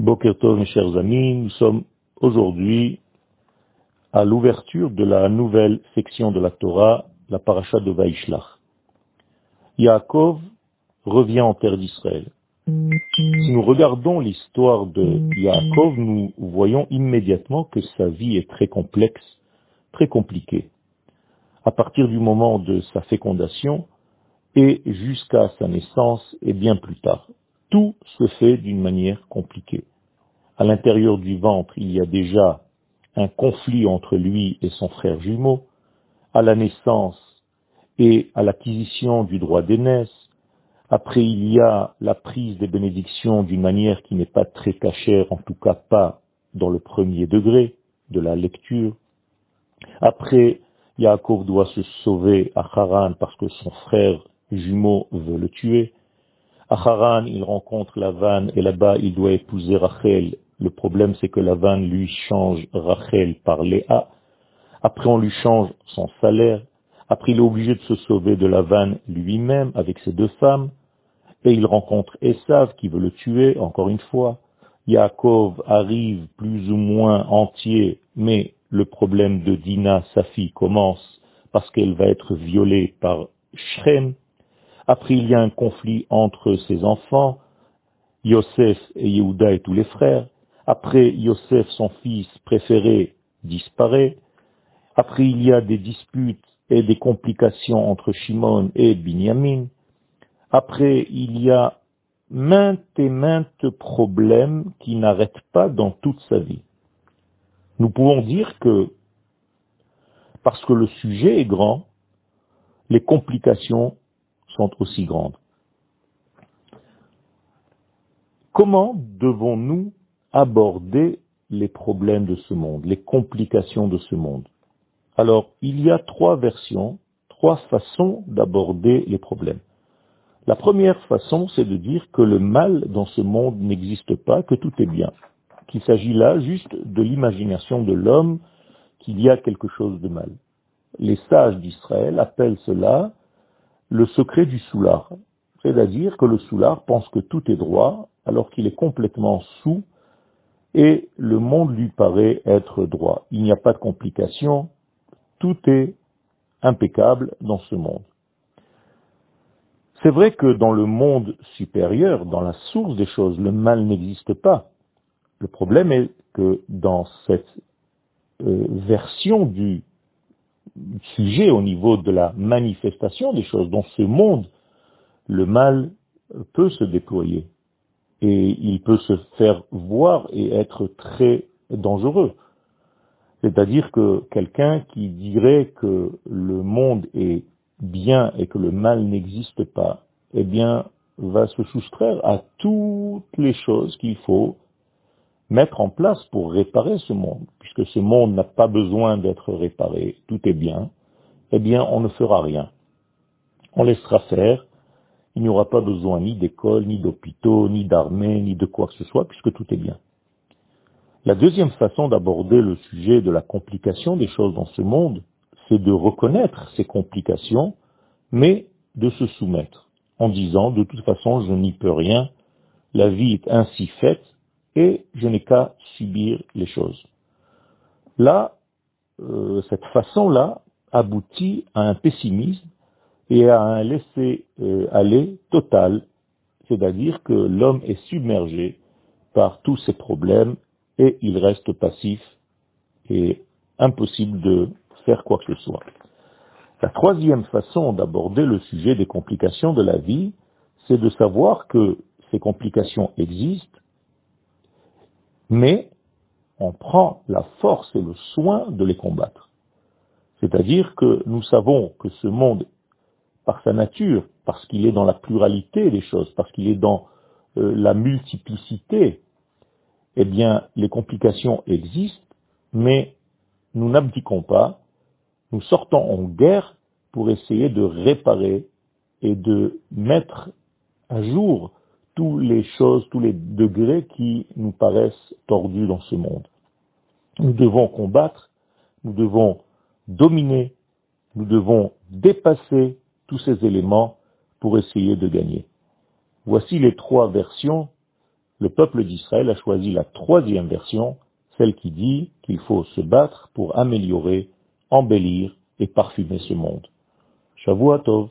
Bokertov, mes chers amis, nous sommes aujourd'hui à l'ouverture de la nouvelle section de la Torah, la paracha de Vaishlach. Yaakov revient en terre d'Israël. Si nous regardons l'histoire de Yaakov, nous voyons immédiatement que sa vie est très complexe, très compliquée. À partir du moment de sa fécondation et jusqu'à sa naissance et bien plus tard. Tout se fait d'une manière compliquée. À l'intérieur du ventre, il y a déjà un conflit entre lui et son frère jumeau. À la naissance et à l'acquisition du droit d'aînesse, après, il y a la prise des bénédictions d'une manière qui n'est pas très cachère, en tout cas pas dans le premier degré de la lecture. Après, Yaakov doit se sauver à Haran parce que son frère jumeau veut le tuer. À Haran, il rencontre Lavan et là-bas, il doit épouser Rachel. Le problème, c'est que Lavan lui change Rachel par Léa. Après, on lui change son salaire. Après, il est obligé de se sauver de Lavan lui-même avec ses deux femmes et il rencontre Esav qui veut le tuer, encore une fois. Yaakov arrive plus ou moins entier, mais le problème de Dina, sa fille, commence parce qu'elle va être violée par Shrem. Après, il y a un conflit entre ses enfants, Yosef et Yehuda et tous les frères. Après, Yosef, son fils préféré, disparaît. Après, il y a des disputes et des complications entre Shimon et Binyamin. Après, il y a maintes et maintes problèmes qui n'arrêtent pas dans toute sa vie. Nous pouvons dire que, parce que le sujet est grand, les complications sont aussi grandes. Comment devons-nous aborder les problèmes de ce monde, les complications de ce monde Alors, il y a trois versions, trois façons d'aborder les problèmes. La première façon, c'est de dire que le mal dans ce monde n'existe pas, que tout est bien, qu'il s'agit là juste de l'imagination de l'homme qu'il y a quelque chose de mal. Les sages d'Israël appellent cela le secret du soulard, c'est-à-dire que le soulard pense que tout est droit alors qu'il est complètement sous et le monde lui paraît être droit. Il n'y a pas de complications, tout est impeccable dans ce monde. C'est vrai que dans le monde supérieur, dans la source des choses, le mal n'existe pas. Le problème est que dans cette euh, version du sujet au niveau de la manifestation des choses, dans ce monde, le mal peut se déployer et il peut se faire voir et être très dangereux. C'est-à-dire que quelqu'un qui dirait que le monde est bien et que le mal n'existe pas, eh bien, va se soustraire à toutes les choses qu'il faut mettre en place pour réparer ce monde. Puisque ce monde n'a pas besoin d'être réparé, tout est bien, eh bien, on ne fera rien. On laissera faire, il n'y aura pas besoin ni d'école, ni d'hôpitaux, ni d'armée, ni de quoi que ce soit, puisque tout est bien. La deuxième façon d'aborder le sujet de la complication des choses dans ce monde, c'est de reconnaître ces complications, mais de se soumettre, en disant, de toute façon, je n'y peux rien, la vie est ainsi faite, et je n'ai qu'à subir les choses. Là, euh, cette façon-là aboutit à un pessimisme et à un laisser-aller total, c'est-à-dire que l'homme est submergé par tous ses problèmes et il reste passif et impossible de faire quoi que ce soit. La troisième façon d'aborder le sujet des complications de la vie, c'est de savoir que ces complications existent, mais on prend la force et le soin de les combattre. C'est-à-dire que nous savons que ce monde, par sa nature, parce qu'il est dans la pluralité des choses, parce qu'il est dans euh, la multiplicité, eh bien, les complications existent, mais nous n'abdiquons pas, nous sortons en guerre pour essayer de réparer et de mettre à jour toutes les choses, tous les degrés qui nous paraissent tordus dans ce monde. Nous devons combattre, nous devons dominer, nous devons dépasser tous ces éléments pour essayer de gagner. Voici les trois versions le peuple d'Israël a choisi la troisième version, celle qui dit qu'il faut se battre pour améliorer, embellir et parfumer ce monde. Shavua Tov.